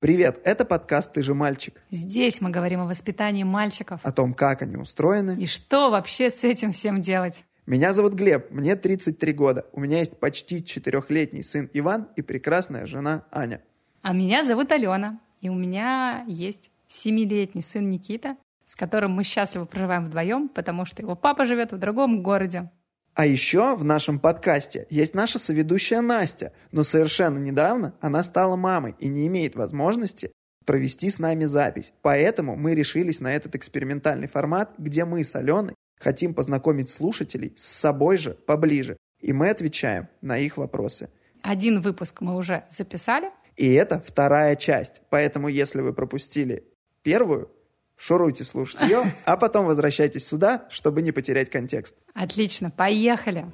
Привет, это подкаст «Ты же мальчик». Здесь мы говорим о воспитании мальчиков. О том, как они устроены. И что вообще с этим всем делать. Меня зовут Глеб, мне 33 года. У меня есть почти четырехлетний сын Иван и прекрасная жена Аня. А меня зовут Алена, и у меня есть семилетний сын Никита, с которым мы счастливо проживаем вдвоем, потому что его папа живет в другом городе. А еще в нашем подкасте есть наша соведущая Настя, но совершенно недавно она стала мамой и не имеет возможности провести с нами запись. Поэтому мы решились на этот экспериментальный формат, где мы с Аленой хотим познакомить слушателей с собой же поближе. И мы отвечаем на их вопросы. Один выпуск мы уже записали. И это вторая часть. Поэтому если вы пропустили первую, шуруйте слушать ее, а потом возвращайтесь сюда, чтобы не потерять контекст. Отлично, поехали!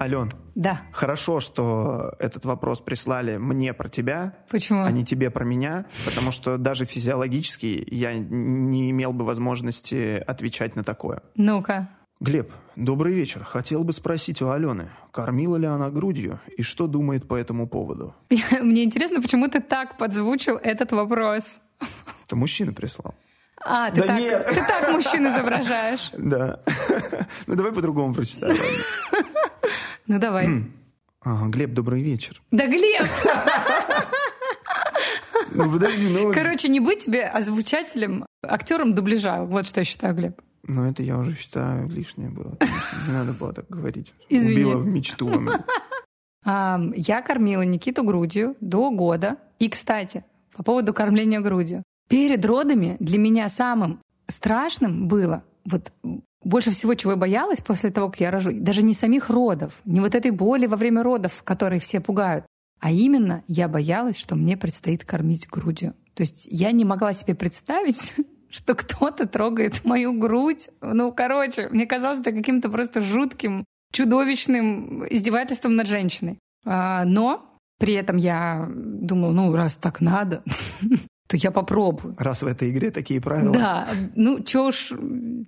Ален, Да. хорошо, что этот вопрос прислали мне про тебя, Почему? а не тебе про меня, потому что даже физиологически я не имел бы возможности отвечать на такое. Ну-ка. Глеб, добрый вечер. Хотел бы спросить у Алены, кормила ли она грудью и что думает по этому поводу? Мне интересно, почему ты так подзвучил этот вопрос. Это мужчина прислал. А, ты, Да так, нет. ты так мужчин изображаешь. Да. Ну давай по-другому прочитаем. Ну давай. Глеб, добрый вечер. Да, Глеб! Ну подожди, ну... Короче, не быть тебе озвучателем, актером дубляжа. Вот что я считаю, Глеб. Ну это я уже считаю лишнее было. конечно. Не надо было так говорить. Извини. Убила в мечту. Я кормила Никиту грудью до года. И, кстати, по поводу кормления грудью. Перед родами для меня самым страшным было, вот больше всего, чего я боялась после того, как я рожу, даже не самих родов, не вот этой боли во время родов, которые все пугают, а именно я боялась, что мне предстоит кормить грудью. То есть я не могла себе представить, что кто-то трогает мою грудь. Ну, короче, мне казалось это каким-то просто жутким, чудовищным издевательством над женщиной. А, Но при этом я думала, ну, раз так надо, то я попробую. Раз в этой игре такие правила. Да, ну, что уж,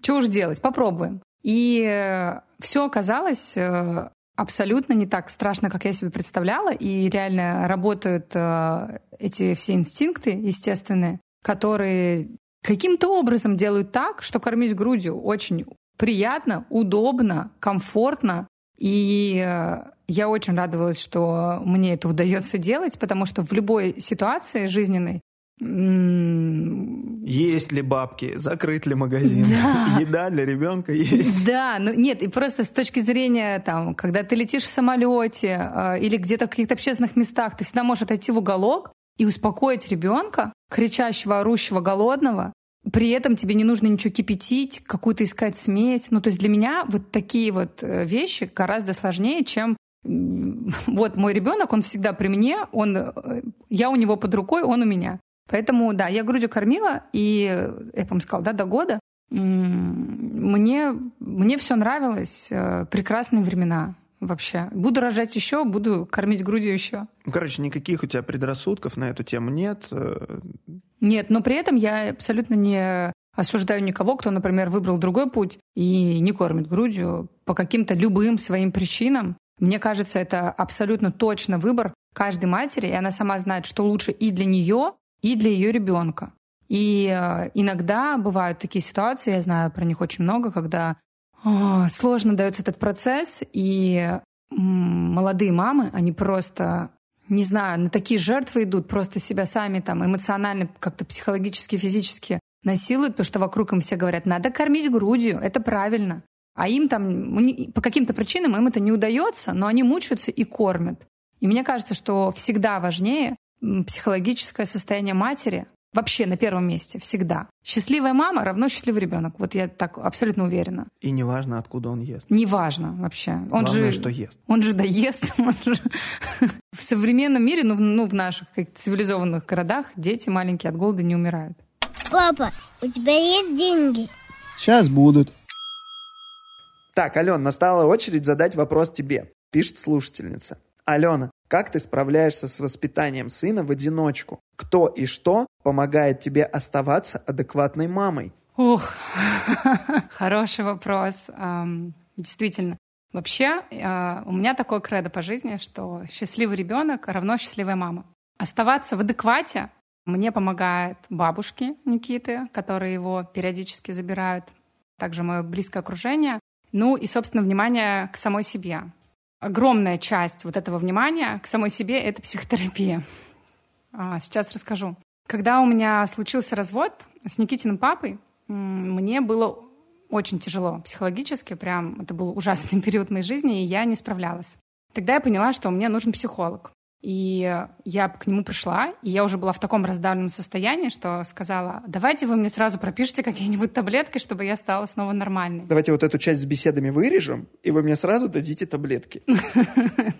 чё уж делать, попробуем. И все оказалось э, абсолютно не так страшно, как я себе представляла, и реально работают э, эти все инстинкты естественные, которые каким-то образом делают так, что кормить грудью очень приятно, удобно, комфортно. И э, я очень радовалась, что мне это удается делать, потому что в любой ситуации жизненной Есть ли бабки? Закрыт ли магазин? Да. Еда для ребенка есть. Да, ну нет, и просто с точки зрения, там, когда ты летишь в самолете э, или где-то в каких-то общественных местах, ты всегда можешь отойти в уголок и успокоить ребенка, кричащего, орущего, голодного. При этом тебе не нужно ничего кипятить, какую-то искать смесь. Ну, то есть для меня вот такие вот э, вещи гораздо сложнее, чем вот мой ребенок, он всегда при мне, он, э, я у него под рукой, он у меня. Поэтому, да, я грудью кормила, и, э, я, по-моему, сказала, да, до года. Мне, мне все нравилось. Прекрасные времена вообще. Буду рожать еще, буду кормить грудью еще. Ну, короче, никаких у тебя предрассудков на эту тему нет. Э, Нет, но при этом я абсолютно не осуждаю никого, кто, например, выбрал другой путь и не кормит грудью по каким-то любым своим причинам. Мне кажется, это абсолютно точно выбор каждой матери, и она сама знает, что лучше и для нее, и для ее ребенка. И э, иногда бывают такие ситуации, я знаю про них очень много, когда сложно дается этот процесс, и молодые мамы, они просто, не знаю, на такие жертвы идут, просто себя сами там эмоционально, как-то психологически, физически насилуют, потому что вокруг им все говорят, надо кормить грудью, это правильно. А им там по каким-то причинам им это не удается, но они мучаются и кормят. И мне кажется, что всегда важнее психологическое состояние матери, вообще на первом месте, всегда. Счастливая мама равно счастливый ребенок. Вот я так абсолютно уверена. И неважно, откуда он ест. Неважно вообще. Он Главное, же, что ест. Он же доест. он же- В современном мире, ну, в- ну, в наших как цивилизованных городах, дети маленькие от голода не умирают. Папа, у тебя есть деньги? Сейчас будут. Так, Ален, настала очередь задать вопрос тебе. Пишет слушательница. Алена, как ты справляешься с воспитанием сына в одиночку? Кто и что помогает тебе оставаться адекватной мамой? Ух, хороший вопрос. Действительно. Вообще, э, у меня такое кредо по жизни, что счастливый ребенок равно счастливая мама. Оставаться в адеквате мне помогают бабушки Никиты, которые его периодически забирают, также мое близкое окружение, ну и, собственно, внимание к самой себе. Огромная часть вот этого внимания к самой себе — это психотерапия. А, сейчас расскажу. Когда у меня случился развод с Никитиным папой, мне было очень тяжело психологически, прям это был ужасный период моей жизни, и я не справлялась. Тогда я поняла, что мне нужен психолог. И я к нему пришла, и я уже была в таком раздавленном состоянии, что сказала, давайте вы мне сразу пропишите какие-нибудь таблетки, чтобы я стала снова нормальной. Давайте вот эту часть с беседами вырежем, и вы мне сразу дадите таблетки.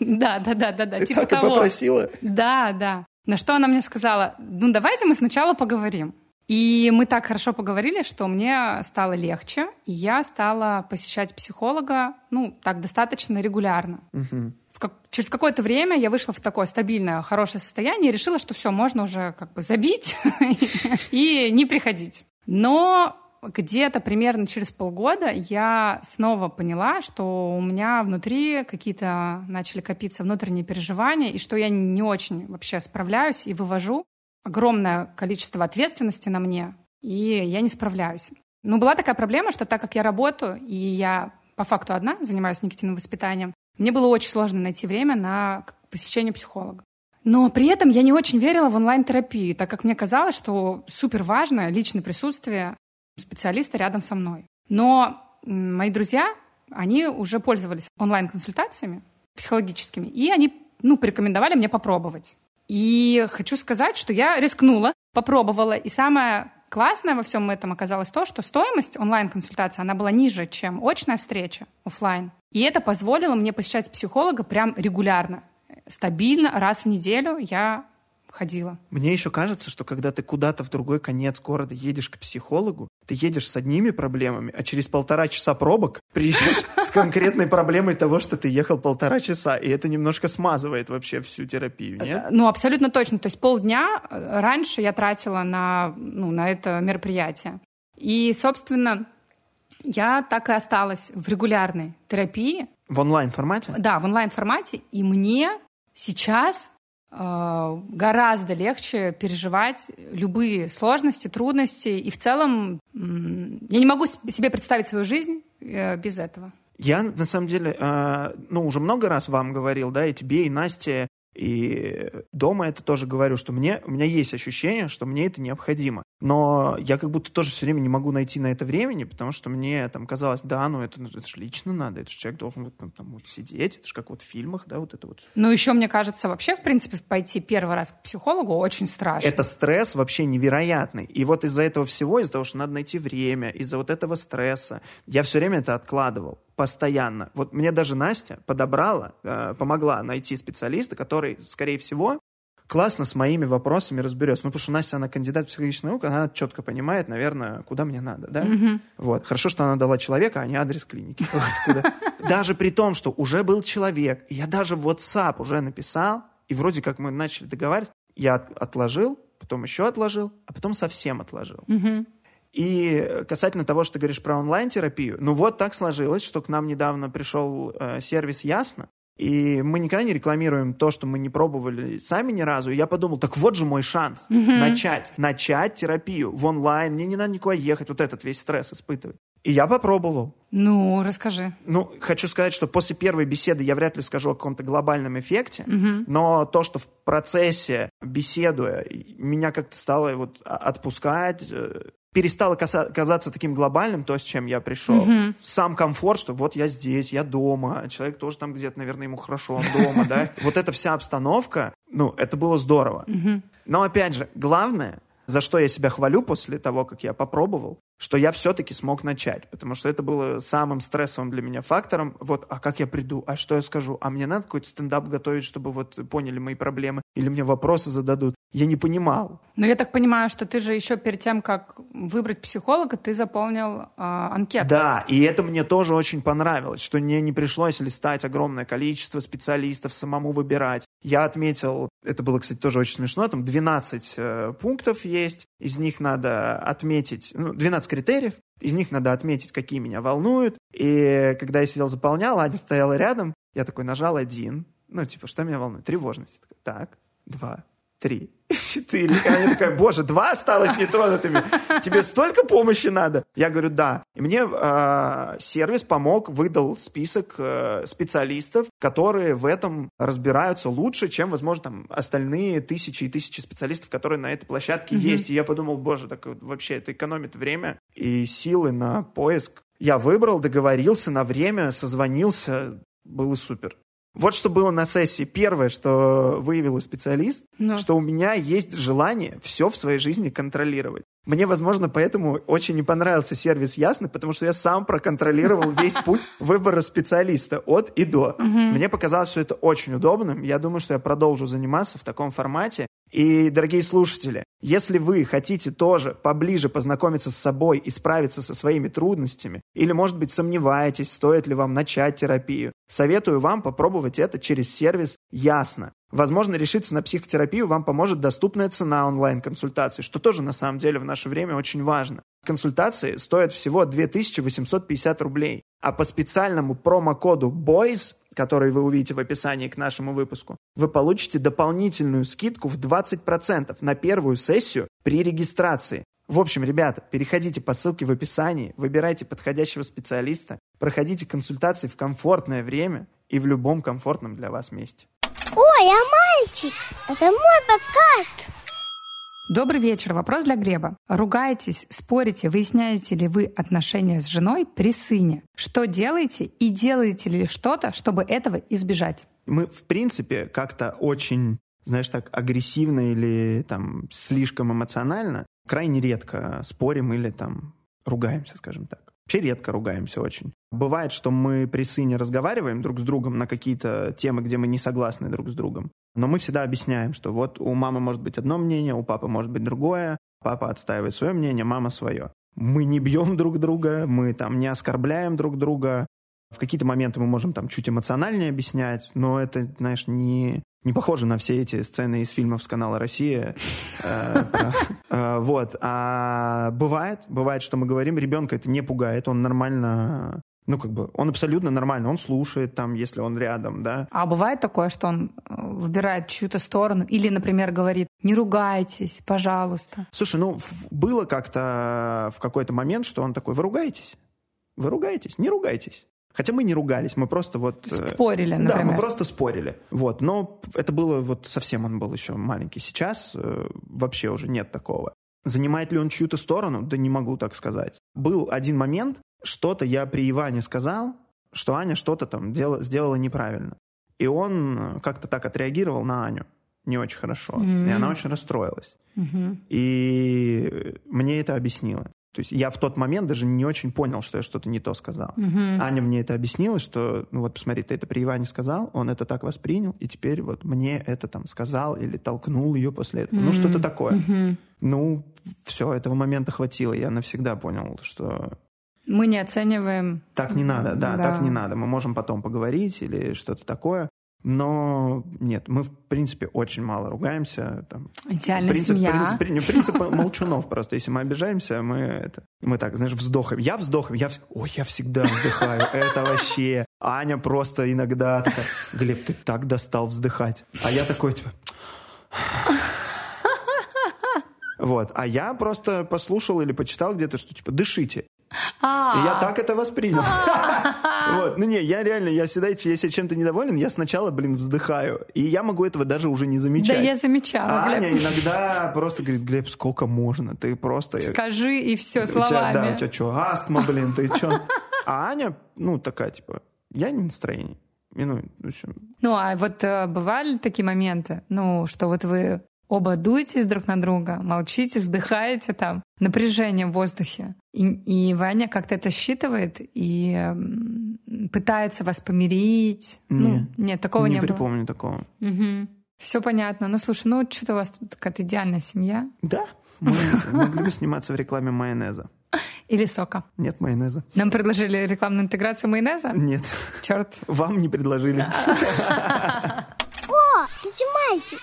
Да, да, да, да, да. Ты так и попросила? Да, да. На что она мне сказала, ну давайте мы сначала поговорим. И мы так хорошо поговорили, что мне стало легче, и я стала посещать психолога, ну, так достаточно регулярно. Угу. Как, через какое-то время я вышла в такое стабильное, хорошее состояние и решила, что все, можно уже как бы забить и не приходить. Но где-то примерно через полгода я снова поняла, что у меня внутри какие-то начали копиться внутренние переживания, и что я не очень вообще справляюсь и вывожу огромное количество ответственности на мне, и я не справляюсь. Но была такая проблема, что так как я работаю, и я по факту одна занимаюсь никотиновым воспитанием, мне было очень сложно найти время на посещение психолога. Но при этом я не очень верила в онлайн-терапию, так как мне казалось, что супер важно личное присутствие специалиста рядом со мной. Но мои друзья, они уже пользовались онлайн-консультациями психологическими, и они ну, порекомендовали мне попробовать. И хочу сказать, что я рискнула, попробовала. И самое классное во всем этом оказалось то, что стоимость онлайн-консультации, она была ниже, чем очная встреча офлайн. И это позволило мне посещать психолога прям регулярно, стабильно, раз в неделю я ходила. Мне еще кажется, что когда ты куда-то в другой конец города едешь к психологу, ты едешь с одними проблемами, а через полтора часа пробок приезжаешь с конкретной проблемой того, что ты ехал полтора часа, и это немножко смазывает вообще всю терапию, нет? Ну, абсолютно точно. То есть полдня э, раньше я тратила на, ну, на это мероприятие. И, собственно, я так и осталась в регулярной терапии. В онлайн-формате? Да, в онлайн-формате. И мне сейчас Э, гораздо легче переживать любые сложности, трудности. И в целом я не могу себе представить свою жизнь э, без этого. Я, на самом деле, э, ну, уже много раз вам говорил, да, и тебе, и Насте, и дома это тоже говорю, что мне, у меня есть ощущение, что мне это необходимо. Но я как будто тоже все время не могу найти на это времени, потому что мне там казалось, да, ну это, это же лично надо, это же человек должен вот, там, там вот сидеть, это же как вот в фильмах, да, вот это вот. Ну еще, мне кажется, вообще, в принципе, пойти первый раз к психологу очень страшно. Это стресс вообще невероятный. И вот из-за этого всего, из-за того, что надо найти время, из-за вот этого стресса, я все время это откладывал постоянно. Вот мне даже Настя подобрала, э, помогла найти специалиста, который, скорее всего, классно с моими вопросами разберется. Ну, потому что Настя, она кандидат в психологических наук, она четко понимает, наверное, куда мне надо, да? Mm-hmm. Вот. Хорошо, что она дала человека, а не адрес клиники. Даже при том, что уже был человек, я даже в WhatsApp уже написал, и вроде как мы начали договаривать, я отложил, потом еще отложил, а потом совсем отложил. И касательно того, что ты говоришь про онлайн-терапию, ну вот так сложилось, что к нам недавно пришел э, сервис Ясно, и мы никогда не рекламируем то, что мы не пробовали сами ни разу. И я подумал, так вот же мой шанс mm-hmm. начать, начать терапию в онлайн. Мне не надо никуда ехать, вот этот весь стресс испытывать. И я попробовал. Ну, расскажи. Ну, хочу сказать, что после первой беседы я вряд ли скажу о каком-то глобальном эффекте, угу. но то, что в процессе, беседуя, меня как-то стало вот отпускать, э, перестало казаться таким глобальным, то, с чем я пришел. Угу. Сам комфорт, что вот я здесь, я дома, человек тоже там где-то, наверное, ему хорошо, он дома, да. Вот эта вся обстановка, ну, это было здорово. Но, опять же, главное, за что я себя хвалю после того, как я попробовал, что я все-таки смог начать, потому что это было самым стрессовым для меня фактором. Вот, а как я приду, а что я скажу, а мне надо какой-то стендап готовить, чтобы вот поняли мои проблемы, или мне вопросы зададут. Я не понимал. Но я так понимаю, что ты же еще перед тем, как выбрать психолога, ты заполнил э, анкету. Да, и это мне тоже очень понравилось, что мне не пришлось листать огромное количество специалистов, самому выбирать. Я отметил, это было, кстати, тоже очень смешно, там 12 э, пунктов есть, из них надо отметить, ну, 12 критериев, из них надо отметить, какие меня волнуют. И когда я сидел, заполнял, Аня стояла рядом, я такой нажал один. Ну, типа, что меня волнует? Тревожность. Так, два, три, четыре. И она такая, боже, два осталось нетронутыми. Тебе столько помощи надо? Я говорю, да. И мне э, сервис помог, выдал список э, специалистов, которые в этом разбираются лучше, чем, возможно, там остальные тысячи и тысячи специалистов, которые на этой площадке mm-hmm. есть. И я подумал, боже, так вообще это экономит время и силы на поиск. Я выбрал, договорился на время, созвонился, было супер. Вот что было на сессии. Первое, что выявила специалист, Но. Ну. что у меня есть желание все в своей жизни контролировать. Мне, возможно, поэтому очень не понравился сервис Ясно, потому что я сам проконтролировал весь путь выбора специалиста от и до. Мне показалось, что это очень удобным. Я думаю, что я продолжу заниматься в таком формате. И, дорогие слушатели, если вы хотите тоже поближе познакомиться с собой и справиться со своими трудностями, или, может быть, сомневаетесь, стоит ли вам начать терапию, советую вам попробовать это через сервис «Ясно». Возможно, решиться на психотерапию вам поможет доступная цена онлайн-консультации, что тоже на самом деле в наше время очень важно. Консультации стоят всего 2850 рублей, а по специальному промокоду BOYS, который вы увидите в описании к нашему выпуску, вы получите дополнительную скидку в 20% на первую сессию при регистрации. В общем, ребята, переходите по ссылке в описании, выбирайте подходящего специалиста, проходите консультации в комфортное время и в любом комфортном для вас месте. Ой, а мальчик, это мой подкаст. Добрый вечер. Вопрос для Глеба. Ругаетесь, спорите, выясняете ли вы отношения с женой при сыне? Что делаете и делаете ли что-то, чтобы этого избежать? Мы, в принципе, как-то очень, знаешь, так агрессивно или там слишком эмоционально крайне редко спорим или там ругаемся, скажем так. Вообще редко ругаемся очень. Бывает, что мы при сыне разговариваем друг с другом на какие-то темы, где мы не согласны друг с другом. Но мы всегда объясняем, что вот у мамы может быть одно мнение, у папы может быть другое, папа отстаивает свое мнение, мама свое. Мы не бьем друг друга, мы там не оскорбляем друг друга. В какие-то моменты мы можем там чуть эмоциональнее объяснять, но это, знаешь, не, не похоже на все эти сцены из фильмов с канала «Россия». Э, э, вот. А бывает, бывает, что мы говорим, ребенка это не пугает, он нормально ну, как бы, он абсолютно нормально, он слушает там, если он рядом, да. А бывает такое, что он э, выбирает чью-то сторону или, например, говорит, не ругайтесь, пожалуйста. Слушай, ну, было как-то в какой-то момент, что он такой, вы ругаетесь? Вы ругаетесь? Не ругайтесь. Хотя мы не ругались, мы просто вот... Э, спорили, например. Да, мы просто спорили. Вот, но это было вот совсем он был еще маленький. Сейчас э, вообще уже нет такого. Занимает ли он чью-то сторону? Да не могу так сказать. Был один момент, что-то я при Иване сказал, что Аня что-то там дел, сделала неправильно. И он э, как-то так отреагировал на Аню не очень хорошо. Mm-hmm. И она очень расстроилась. Mm-hmm. И мне это объяснила. То есть я в тот момент даже не очень понял, что я что-то не то сказал. Угу. Аня мне это объяснила, что, ну вот посмотри, ты это при Иване сказал, он это так воспринял, и теперь вот мне это там сказал или толкнул ее после этого. Угу. Ну, что-то такое. Угу. Ну, все, этого момента хватило. Я навсегда понял, что мы не оцениваем. Так не надо, да, да, так не надо. Мы можем потом поговорить или что-то такое. Но нет, мы, в принципе, очень мало ругаемся. Там, Идеальная принцип, семья. Принцип, принцип молчунов просто. Если мы обижаемся, мы это... Мы так, знаешь, вздохом. Я вздохом, я... Ой, я всегда вздыхаю. Это вообще... Аня просто иногда такая... Глеб, ты так достал вздыхать. А я такой, типа... Вот. А я просто послушал или почитал где-то, что типа дышите. А. И я так это воспринял. Вот. Ну не, я реально, я всегда, если чем-то недоволен, я сначала, блин, вздыхаю. И я могу этого даже уже не замечать. Да, я замечала, А Аня иногда просто говорит, Глеб, сколько можно? Ты просто... Скажи, и все, словами. Да, у тебя что, астма, блин, ты что? А Аня, ну, такая, типа, я не настроение. ну, в общем. ну, а вот э, бывали такие моменты, ну, что вот вы оба дуетесь друг на друга, молчите, вздыхаете там, напряжение в воздухе. И, и Ваня как-то это считывает и э, пытается вас помирить. Не, ну, нет, такого не, не было. Не припомню такого. Угу. Все понятно. Ну, слушай, ну что-то у вас какая-то идеальная семья. Да, мы могли сниматься в рекламе майонеза. Или сока? Нет майонеза. Нам предложили рекламную интеграцию майонеза? Нет. Черт. Вам не предложили. О, ты мальчик.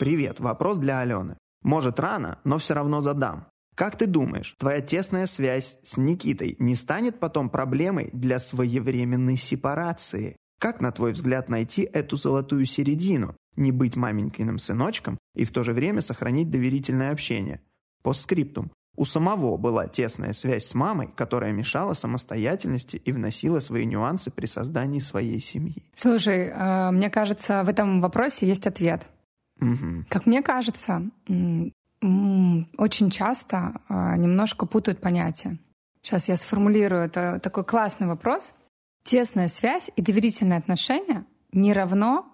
Привет, вопрос для Алены. Может рано, но все равно задам. Как ты думаешь, твоя тесная связь с Никитой не станет потом проблемой для своевременной сепарации? Как, на твой взгляд, найти эту золотую середину? Не быть маменькиным сыночком и в то же время сохранить доверительное общение. Постскриптум. У самого была тесная связь с мамой, которая мешала самостоятельности и вносила свои нюансы при создании своей семьи. Слушай, э, мне кажется, в этом вопросе есть ответ. Как мне кажется, очень часто э, немножко путают понятия. Сейчас я сформулирую. Это такой классный вопрос. Тесная связь и доверительные отношения не равно,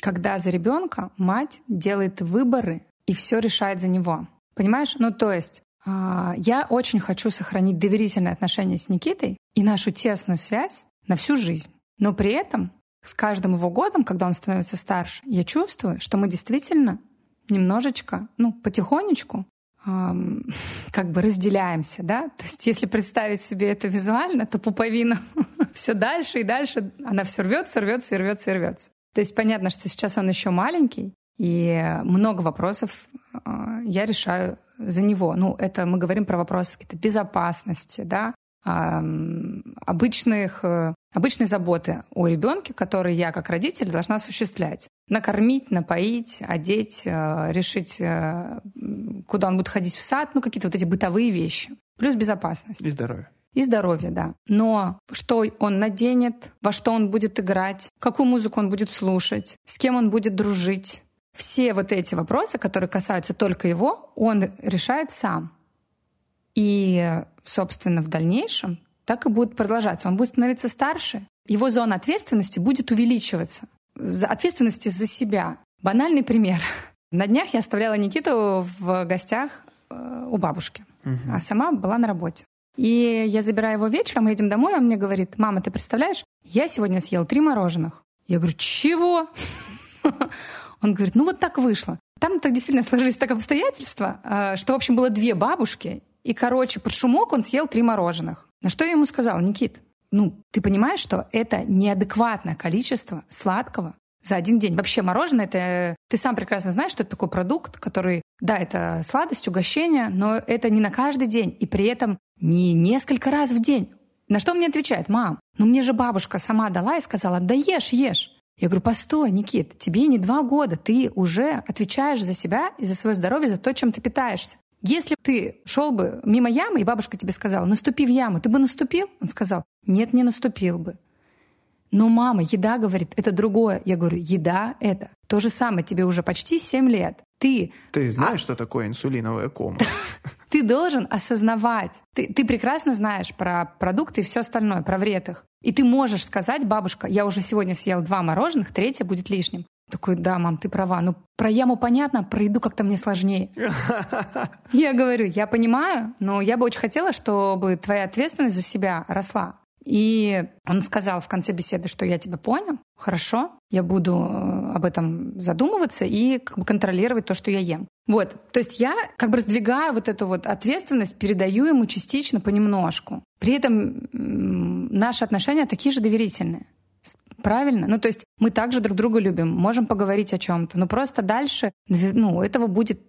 когда за ребенка мать делает выборы и все решает за него. Понимаешь? Ну, то есть а, я очень хочу сохранить доверительные отношения с Никитой и нашу тесную связь на всю жизнь. Но при этом с каждым его годом, когда он становится старше, я чувствую, что мы действительно немножечко, ну, потихонечку эм, как бы разделяемся, да? То есть если представить себе это визуально, то пуповина все дальше и дальше, она все рвется, рвется и рвется и рвется. То есть понятно, что сейчас он еще маленький, и много вопросов э, я решаю за него. Ну, это мы говорим про вопросы какие-то безопасности, да, обычных, э, обычной заботы о ребенке, которые я как родитель должна осуществлять. Накормить, напоить, одеть, э, решить, э, куда он будет ходить в сад, ну какие-то вот эти бытовые вещи. Плюс безопасность. И здоровье. И здоровье, да. Но что он наденет, во что он будет играть, какую музыку он будет слушать, с кем он будет дружить, все вот эти вопросы, которые касаются только его, он решает сам. И, собственно, в дальнейшем так и будет продолжаться. Он будет становиться старше, его зона ответственности будет увеличиваться. За ответственности за себя. Банальный пример. На днях я оставляла Никиту в гостях э, у бабушки, угу. а сама была на работе. И я забираю его вечером, мы едем домой, он мне говорит, мама, ты представляешь, я сегодня съел три мороженых. Я говорю, чего? Он говорит, ну вот так вышло. Там так действительно сложились так обстоятельства, э, что, в общем, было две бабушки, и, короче, под шумок он съел три мороженых. На что я ему сказала, Никит, ну, ты понимаешь, что это неадекватное количество сладкого за один день. Вообще мороженое это... Ты сам прекрасно знаешь, что это такой продукт, который, да, это сладость, угощение, но это не на каждый день. И при этом не несколько раз в день. На что он мне отвечает? Мам, ну мне же бабушка сама дала и сказала, да ешь, ешь. Я говорю, постой, Никит, тебе не два года, ты уже отвечаешь за себя и за свое здоровье, за то, чем ты питаешься. Если ты шел бы мимо ямы, и бабушка тебе сказала, наступи в яму, ты бы наступил? Он сказал, нет, не наступил бы. Но мама, еда, говорит, это другое. Я говорю, еда — это то же самое, тебе уже почти 7 лет. Ты... Ты знаешь, а... что такое инсулиновая кома? Ты должен осознавать. Ты, ты прекрасно знаешь про продукты и все остальное, про вред их. И ты можешь сказать, бабушка, я уже сегодня съел два мороженых, третье будет лишним. Такой, да, мам, ты права. Ну, про яму понятно, про еду как-то мне сложнее. Я говорю, я понимаю, но я бы очень хотела, чтобы твоя ответственность за себя росла. И он сказал в конце беседы, что я тебя понял, хорошо, я буду э, об этом задумываться и как бы контролировать то, что я ем. Вот, то есть я как бы раздвигаю вот эту вот ответственность, передаю ему частично понемножку. При этом наши отношения такие же доверительные. Правильно? Ну, то есть мы также друг друга любим, можем поговорить о чем-то, но просто дальше, ну, этого будет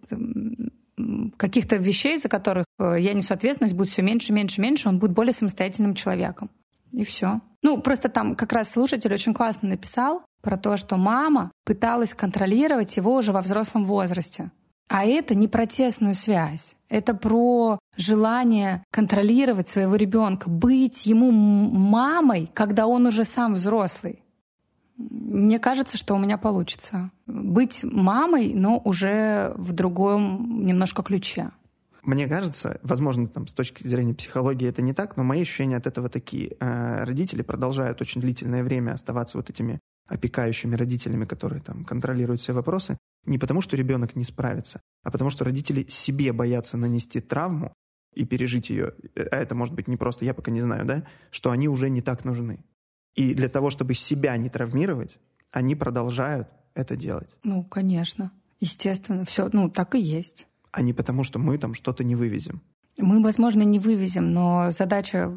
каких-то вещей, за которых э, я несу ответственность, будет все меньше, меньше, меньше, он будет более самостоятельным человеком. И все. Ну, просто там как раз слушатель очень классно написал про то, что мама пыталась контролировать его уже во взрослом возрасте. А это не про тесную связь. Это про желание контролировать своего ребенка, быть ему мамой, когда он уже сам взрослый. Мне кажется, что у меня получится. Быть мамой, но уже в другом немножко ключе. Мне кажется, возможно, там, с точки зрения психологии это не так, но мои ощущения от этого такие. Э, родители продолжают очень длительное время оставаться вот этими опекающими родителями, которые там контролируют все вопросы, не потому, что ребенок не справится, а потому, что родители себе боятся нанести травму и пережить ее, а это может быть не просто, я пока не знаю, да, что они уже не так нужны. И для того, чтобы себя не травмировать, они продолжают это делать. Ну, конечно. Естественно, все, ну, так и есть а не потому, что мы там что-то не вывезем. Мы, возможно, не вывезем, но задача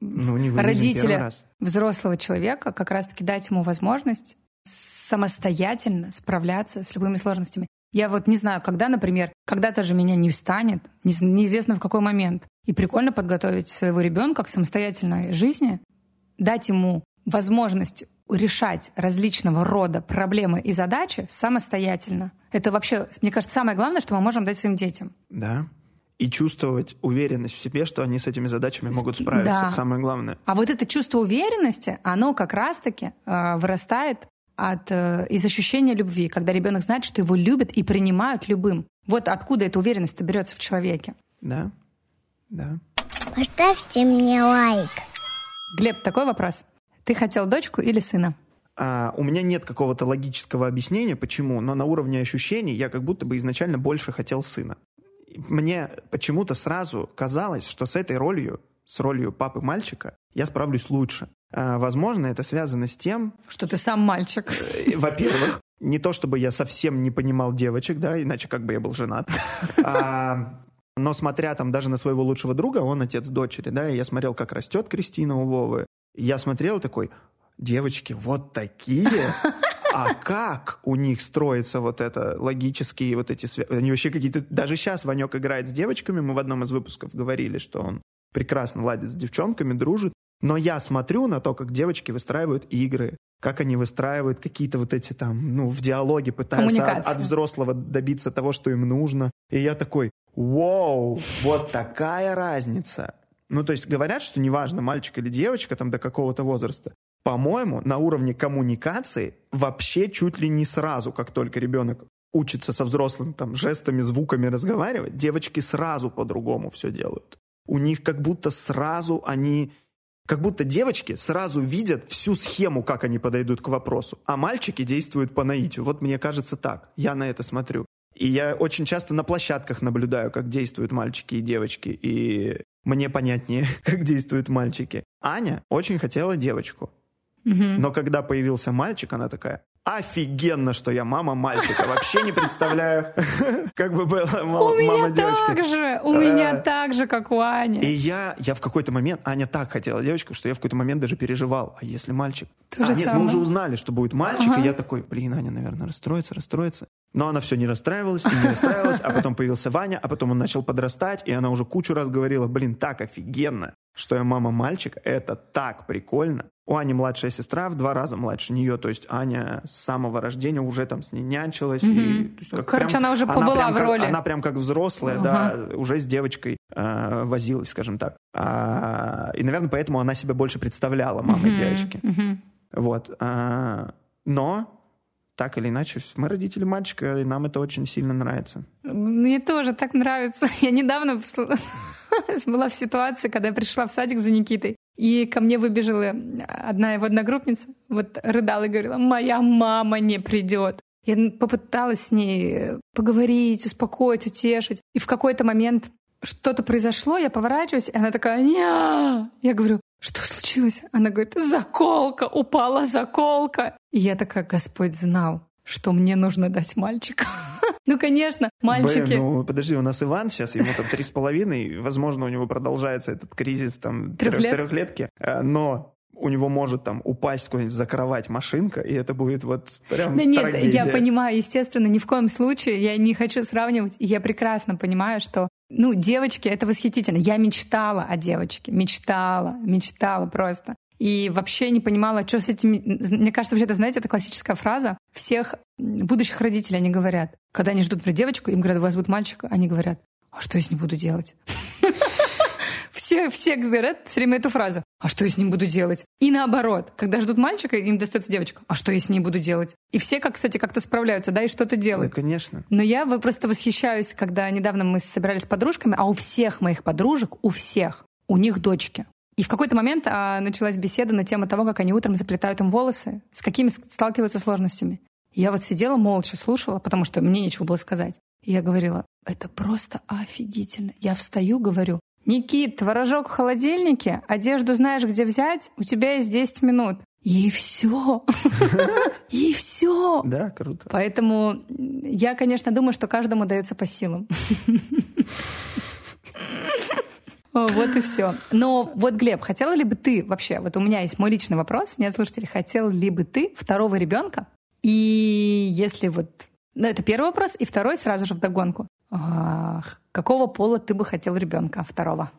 ну, не родителя, взрослого человека, как раз-таки дать ему возможность самостоятельно справляться с любыми сложностями. Я вот не знаю, когда, например, когда-то же меня не встанет, неизвестно в какой момент. И прикольно подготовить своего ребенка к самостоятельной жизни, дать ему возможность решать различного рода проблемы и задачи самостоятельно. Это вообще, мне кажется, самое главное, что мы можем дать своим детям. Да. И чувствовать уверенность в себе, что они с этими задачами могут справиться. Да. Это самое главное. А вот это чувство уверенности, оно как раз-таки э, вырастает от, э, из ощущения любви, когда ребенок знает, что его любят и принимают любым. Вот откуда эта уверенность берется в человеке. Да, да. Поставьте мне лайк. Глеб, такой вопрос. Ты хотел дочку или сына? А, у меня нет какого-то логического объяснения, почему, но на уровне ощущений я как будто бы изначально больше хотел сына. Мне почему-то сразу казалось, что с этой ролью, с ролью папы мальчика, я справлюсь лучше. А, возможно, это связано с тем... Что ты сам мальчик. Э, во-первых, не то чтобы я совсем не понимал девочек, да, иначе как бы я был женат. А, но смотря там даже на своего лучшего друга, он отец дочери, да, и я смотрел, как растет Кристина у Вовы. Я смотрел такой, девочки вот такие, а как у них строится вот это логические вот эти связи? Они вообще какие-то... Даже сейчас Ванек играет с девочками, мы в одном из выпусков говорили, что он прекрасно ладит с девчонками, дружит. Но я смотрю на то, как девочки выстраивают игры, как они выстраивают какие-то вот эти там, ну, в диалоге пытаются от, от взрослого добиться того, что им нужно. И я такой, вау, вот такая разница. Ну, то есть говорят, что неважно, мальчик или девочка там до какого-то возраста. По-моему, на уровне коммуникации вообще чуть ли не сразу, как только ребенок учится со взрослым там жестами, звуками разговаривать, девочки сразу по-другому все делают. У них как будто сразу они как будто девочки сразу видят всю схему, как они подойдут к вопросу, а мальчики действуют по наитию. Вот мне кажется так, я на это смотрю. И я очень часто на площадках наблюдаю, как действуют мальчики и девочки, и мне понятнее, как действуют мальчики. Аня очень хотела девочку. Но когда появился мальчик, она такая, Офигенно, что я мама мальчика. Вообще не представляю, как бы была мама девочка. У меня так же, у меня так же, как у Ани. И я, я в какой-то момент, Аня так хотела девочку, что я в какой-то момент даже переживал. А если мальчик? А нет, мы уже узнали, что будет мальчик, и я такой, блин, Аня, наверное, расстроится, расстроится. Но она все не расстраивалась, и не расстраивалась, а потом появился Ваня, а потом он начал подрастать, и она уже кучу раз говорила, блин, так офигенно, что я мама мальчик, это так прикольно. У Ани младшая сестра в два раза младше нее, то есть Аня с самого рождения уже там с ней нянчилась. Mm-hmm. И, то есть, как Короче, прям, она уже побыла она прям, в роли. Как, она прям как взрослая, uh-huh. да, уже с девочкой э, возилась, скажем так. А, и, наверное, поэтому она себя больше представляла мамой mm-hmm. девочки. Mm-hmm. Вот. А, но так или иначе, мы родители мальчика, и нам это очень сильно нравится. Мне тоже так нравится. Я недавно была в ситуации, когда я пришла в садик за Никитой, и ко мне выбежала одна его одногруппница, вот рыдала и говорила, моя мама не придет. Я попыталась с ней поговорить, успокоить, утешить. И в какой-то момент что-то произошло, я поворачиваюсь, и она такая, Ня! Я говорю, что случилось? Она говорит, заколка, упала заколка. И я такая, Господь знал, что мне нужно дать мальчика. Ну, конечно, мальчики... Блин, ну, подожди, у нас Иван сейчас, ему там три с половиной, возможно, у него продолжается этот кризис там Трехлет? трехлетки, э, но у него может там упасть какой-нибудь за кровать машинка, и это будет вот прям Да нет, трагедия. я понимаю, естественно, ни в коем случае я не хочу сравнивать. Я прекрасно понимаю, что ну, девочки, это восхитительно. Я мечтала о девочке, мечтала, мечтала просто. И вообще не понимала, что с этими... Мне кажется, вообще, это, знаете, это классическая фраза всех будущих родителей. Они говорят, когда они ждут про девочку, им говорят, у вас будет мальчик, они говорят, а что я с ним буду делать? Все, все говорят все время эту фразу. А что я с ним буду делать? И наоборот, когда ждут мальчика, им достается девочка. А что я с ней буду делать? И все, как, кстати, как-то справляются, да, и что-то делают. Ну, конечно. Но я просто восхищаюсь, когда недавно мы собирались с подружками, а у всех моих подружек, у всех, у них дочки. И в какой-то момент а, началась беседа на тему того, как они утром заплетают им волосы, с какими сталкиваются сложностями. я вот сидела молча, слушала, потому что мне нечего было сказать. И я говорила, это просто офигительно. Я встаю, говорю, Никит, творожок в холодильнике, одежду знаешь, где взять, у тебя есть 10 минут. И все. И все. Да, круто. Поэтому я, конечно, думаю, что каждому дается по силам. Вот и все. Но вот, Глеб, хотела ли бы ты вообще, вот у меня есть мой личный вопрос, нет слушателей, хотел ли бы ты второго ребенка? И если вот Ну, это первый вопрос. И второй сразу же вдогонку. А, какого пола ты бы хотел ребенка второго?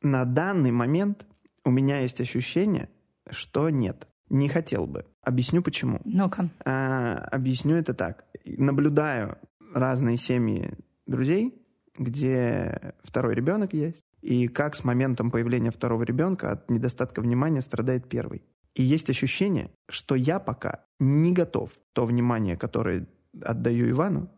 На данный момент у меня есть ощущение, что нет. Не хотел бы. Объясню почему. Ну-ка. А, объясню это так. Наблюдаю разные семьи друзей, где второй ребенок есть, и как с моментом появления второго ребенка от недостатка внимания страдает первый. И есть ощущение, что я пока не готов то внимание, которое отдаю Ивану,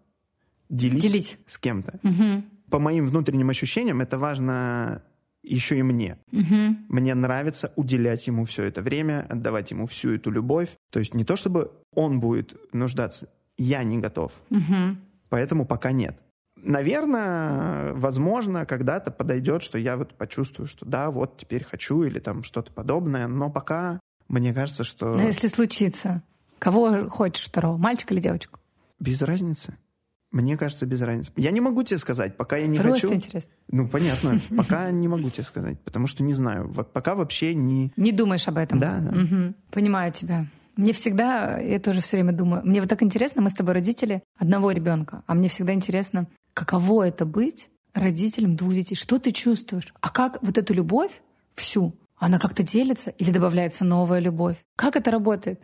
делить, Делить. с кем-то. Угу. По моим внутренним ощущениям это важно еще и мне. Угу. Мне нравится уделять ему все это время, отдавать ему всю эту любовь. То есть не то, чтобы он будет нуждаться, я не готов. Угу. Поэтому пока нет. Наверное, возможно, когда-то подойдет, что я вот почувствую, что да, вот теперь хочу или там что-то подобное, но пока мне кажется, что Но если случится, кого хочешь второго, мальчика или девочку? без разницы. Мне кажется, без разницы. Я не могу тебе сказать, пока я не Просто хочу. интересно. Ну, понятно. Пока не могу тебе сказать, потому что не знаю. Вот Пока вообще не... Не думаешь об этом? Да, да. Мгм. Понимаю тебя. Мне всегда, я тоже все время думаю, мне вот так интересно, мы с тобой родители одного ребенка, а мне всегда интересно, каково это быть родителем двух детей. Что ты чувствуешь? А как вот эту любовь всю, она как-то делится или добавляется новая любовь? Как это работает?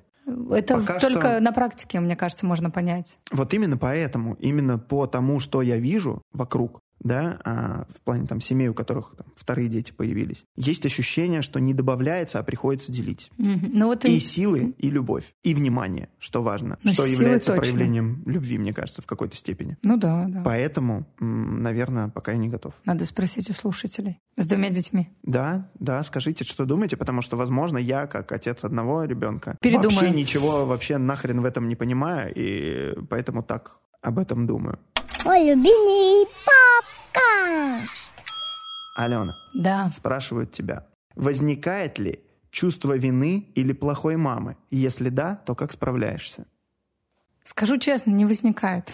Это Пока только что- на практике, мне кажется, можно понять. Вот именно поэтому, именно по тому, что я вижу вокруг, да, а, в плане там семей, у которых там, вторые дети появились, есть ощущение, что не добавляется, а приходится делить. Ну вот И и- силы, и любовь, и внимание, что важно, Ну, что является точно. проявлением любви, мне кажется, в какой-то степени. Ну да, да. Поэтому, наверное, пока я не готов. Надо спросить у слушателей. С двумя детьми. Да, да, скажите, что думаете, потому что, возможно, я, как отец одного ребенка, Передумаю. вообще ничего вообще нахрен в этом не понимаю, и поэтому так об этом думаю. Мой любимый подкаст. Алена, Да. спрашивают тебя, возникает ли чувство вины или плохой мамы? Если да, то как справляешься? Скажу честно, не возникает.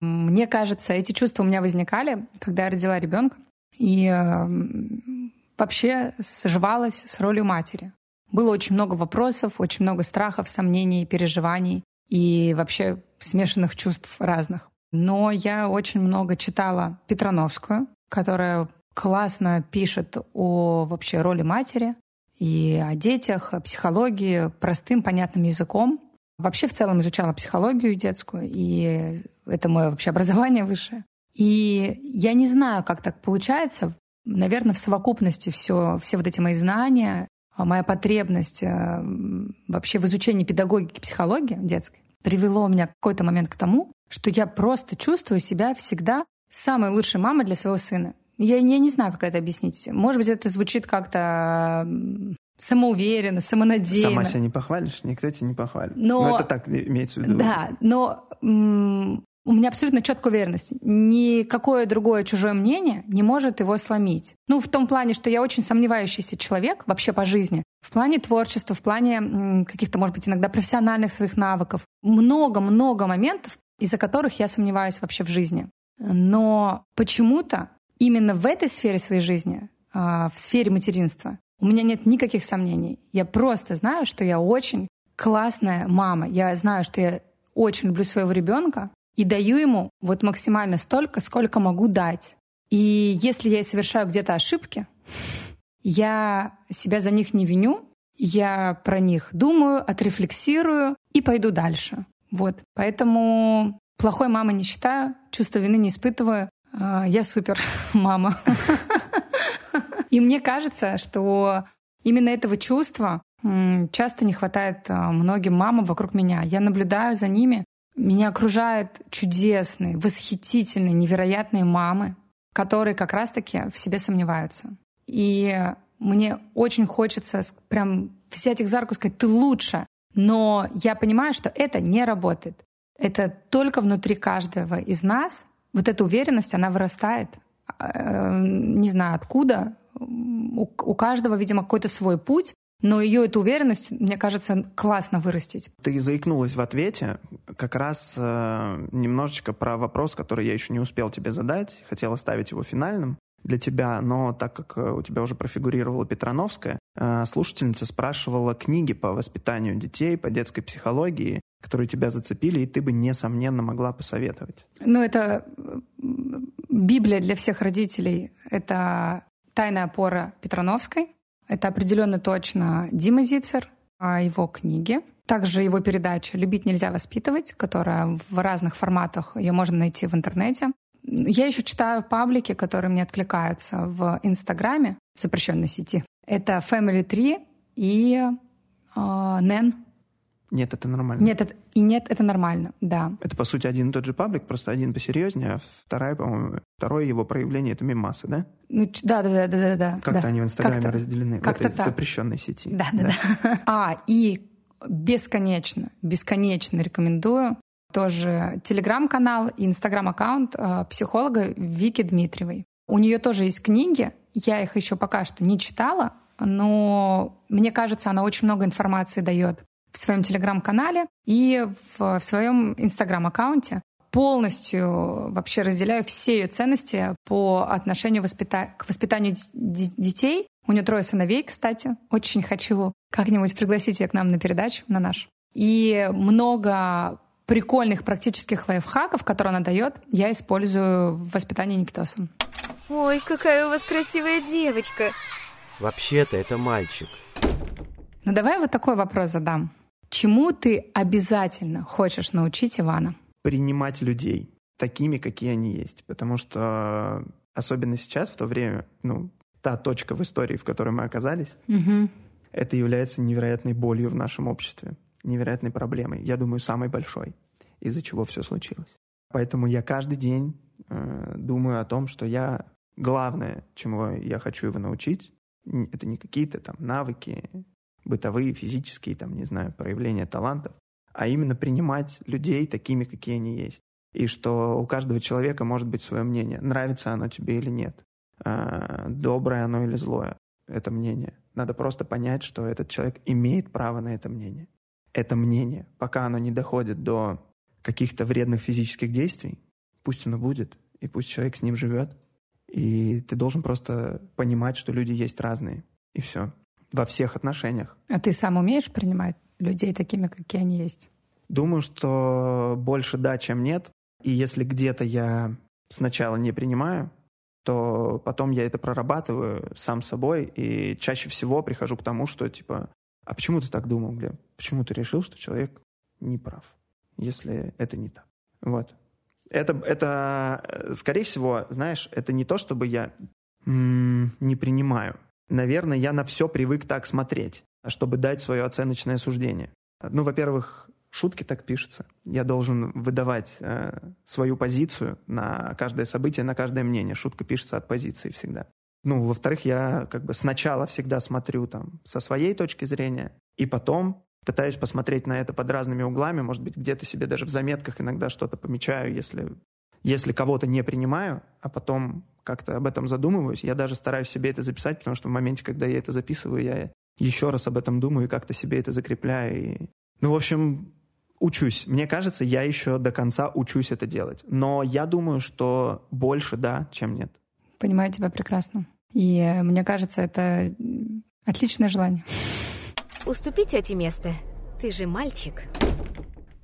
Мне кажется, эти чувства у меня возникали, когда я родила ребенка. И э, м, вообще сживалась с ролью матери. Было очень много вопросов, очень много страхов, сомнений, переживаний и вообще смешанных чувств разных. Но я очень много читала Петрановскую, которая классно пишет о вообще роли матери и о детях, о психологии простым, понятным языком. Вообще в целом изучала психологию детскую, и это мое вообще образование высшее. И я не знаю, как так получается. Наверное, в совокупности все, все вот эти мои знания, моя потребность э, вообще в изучении педагогики, психологии детской привело меня в какой-то момент к тому, что я просто чувствую себя всегда самой лучшей мамой для своего сына. Я, я не знаю, как это объяснить. Может быть, это звучит как-то самоуверенно, самонадеянно. Сама себя не похвалишь, никто тебя не похвалит. Но- Но это так имеется в виду. Да, но у меня абсолютно четкая уверенность. Никакое другое чужое мнение не может его сломить. Ну, в том плане, что я очень сомневающийся человек вообще по жизни. В плане творчества, в плане каких-то, может быть, иногда профессиональных своих навыков. Много-много моментов, из-за которых я сомневаюсь вообще в жизни. Но почему-то именно в этой сфере своей жизни, а, в сфере материнства, у меня нет никаких сомнений. Я просто знаю, что я очень классная мама. Я знаю, что я очень люблю своего ребенка и даю ему вот максимально столько, сколько могу дать. И если я совершаю где-то ошибки, я себя за них не виню, я про них думаю, отрефлексирую и пойду дальше. Вот. Поэтому плохой мамой не считаю, чувство вины не испытываю. А, Я супер мама. И мне кажется, что именно этого чувства часто не хватает а, многим мамам вокруг меня. Я наблюдаю за ними. Меня окружают чудесные, восхитительные, невероятные мамы, которые как раз-таки в себе сомневаются. И мне очень хочется прям взять их за руку и сказать, ты лучше. Но я понимаю, что это не работает. Это только внутри каждого из нас. Вот эта уверенность, она вырастает. Э, Не знаю откуда. У каждого, видимо, какой-то свой путь. Но ее, эту уверенность, мне кажется, классно вырастить. Ты заикнулась в ответе как раз э, немножечко про вопрос, который я еще не успел тебе задать, хотел оставить его финальным. для тебя, но так как э, у тебя уже профигурировала Петрановская, э, слушательница спрашивала книги по воспитанию детей, по детской психологии, которые тебя зацепили, и ты бы, несомненно, могла посоветовать. Ну, это Библия для всех родителей. Это «Тайная опора Петрановской». Это определенно точно Дима Зицер, а, его книги. Также его передача «Любить нельзя воспитывать», которая в разных форматах, ее можно найти в интернете. Я еще читаю паблики, которые мне откликаются в Инстаграме, в запрещенной сети. Это Family Tree и э. Нет, это нормально. Нет, это, и нет, это нормально, да. Это, по сути, один и тот же паблик, просто один посерьезнее, а вторая, по-моему, второе его проявление — это мемасы, да? Ну, да, да, да, да, да. Как-то да. они в Инстаграме как разделены, как в этой так. запрещенной сети. Да, да, да. да. А, и бесконечно, бесконечно рекомендую тоже телеграм-канал и инстаграм-аккаунт э, психолога Вики Дмитриевой. У нее тоже есть книги, я их еще пока что не читала, но мне кажется, она очень много информации дает в своем телеграм-канале и в, в своем инстаграм-аккаунте. Полностью вообще разделяю все ее ценности по отношению воспита... к воспитанию детей. У нее трое сыновей, кстати. Очень хочу как-нибудь пригласить ее к нам на передачу, на наш. И много прикольных практических лайфхаков, которые она дает, я использую в воспитании Никитоса. Ой, какая у вас красивая девочка. Вообще-то это мальчик. Ну давай вот такой вопрос задам. Чему ты обязательно хочешь научить Ивана? Принимать людей такими, какие они есть. Потому что особенно сейчас, в то время, ну, та точка в истории, в которой мы оказались, угу. это является невероятной болью в нашем обществе невероятной проблемой, я думаю, самой большой, из-за чего все случилось. Поэтому я каждый день э, думаю о том, что я главное, чему я хочу его научить, это не какие-то там навыки бытовые, физические, там, не знаю, проявления талантов, а именно принимать людей такими, какие они есть. И что у каждого человека может быть свое мнение, нравится оно тебе или нет, э, доброе оно или злое, это мнение. Надо просто понять, что этот человек имеет право на это мнение это мнение, пока оно не доходит до каких-то вредных физических действий, пусть оно будет, и пусть человек с ним живет. И ты должен просто понимать, что люди есть разные. И все. Во всех отношениях. А ты сам умеешь принимать людей такими, какие они есть? Думаю, что больше да, чем нет. И если где-то я сначала не принимаю, то потом я это прорабатываю сам собой, и чаще всего прихожу к тому, что, типа, а почему ты так думал, Глеб? Почему ты решил, что человек не прав, если это не так? Вот. Это, это, э, скорее всего, знаешь, это не то, чтобы я м- не принимаю. Наверное, я на все привык так смотреть, чтобы дать свое оценочное суждение. Ну, во-первых, шутки так пишутся. Я должен выдавать э, свою позицию на каждое событие, на каждое мнение. Шутка пишется от позиции всегда. Ну, во-вторых, я как бы сначала всегда смотрю там со своей точки зрения, и потом пытаюсь посмотреть на это под разными углами, может быть, где-то себе даже в заметках иногда что-то помечаю, если, если кого-то не принимаю, а потом как-то об этом задумываюсь, я даже стараюсь себе это записать, потому что в моменте, когда я это записываю, я еще раз об этом думаю и как-то себе это закрепляю. И... Ну, в общем, учусь. Мне кажется, я еще до конца учусь это делать. Но я думаю, что больше да, чем нет. Понимаю тебя прекрасно. И э, мне кажется, это отличное желание. Уступи тете место. Ты же мальчик.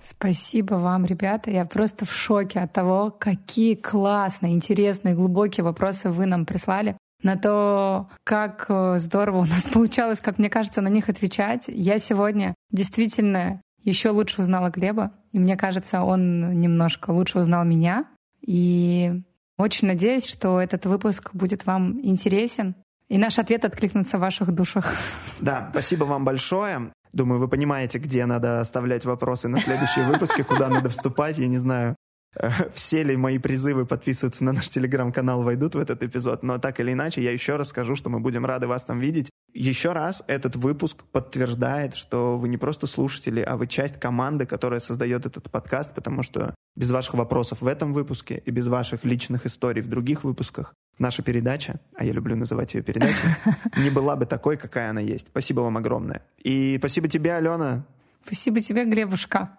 Спасибо вам, ребята. Я просто в шоке от того, какие классные, интересные, глубокие вопросы вы нам прислали на то, как э, здорово у нас получалось, как мне кажется, на них отвечать. Я сегодня действительно еще лучше узнала Глеба, и мне кажется, он немножко лучше узнал меня. И очень надеюсь, что этот выпуск будет вам интересен, и наш ответ откликнется в ваших душах. Да, спасибо вам большое. Думаю, вы понимаете, где надо оставлять вопросы на следующие выпуски, куда надо вступать. Я не знаю, все ли мои призывы подписываться на наш телеграм-канал войдут в этот эпизод, но так или иначе я еще раз скажу, что мы будем рады вас там видеть. Еще раз этот выпуск подтверждает, что вы не просто слушатели, а вы часть команды, которая создает этот подкаст, потому что без ваших вопросов в этом выпуске и без ваших личных историй в других выпусках наша передача, а я люблю называть ее передачей, не была бы такой, какая она есть. Спасибо вам огромное. И спасибо тебе, Алена. Спасибо тебе, Глебушка.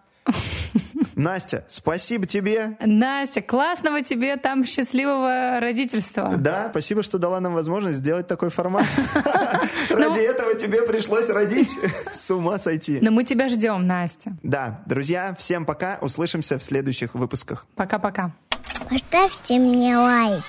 Настя, спасибо тебе. Настя, классного тебе там счастливого родительства. Да, спасибо, что дала нам возможность сделать такой формат. Ради этого тебе пришлось родить. С ума сойти. Но мы тебя ждем, Настя. Да, друзья, всем пока. Услышимся в следующих выпусках. Пока-пока. Поставьте мне лайк.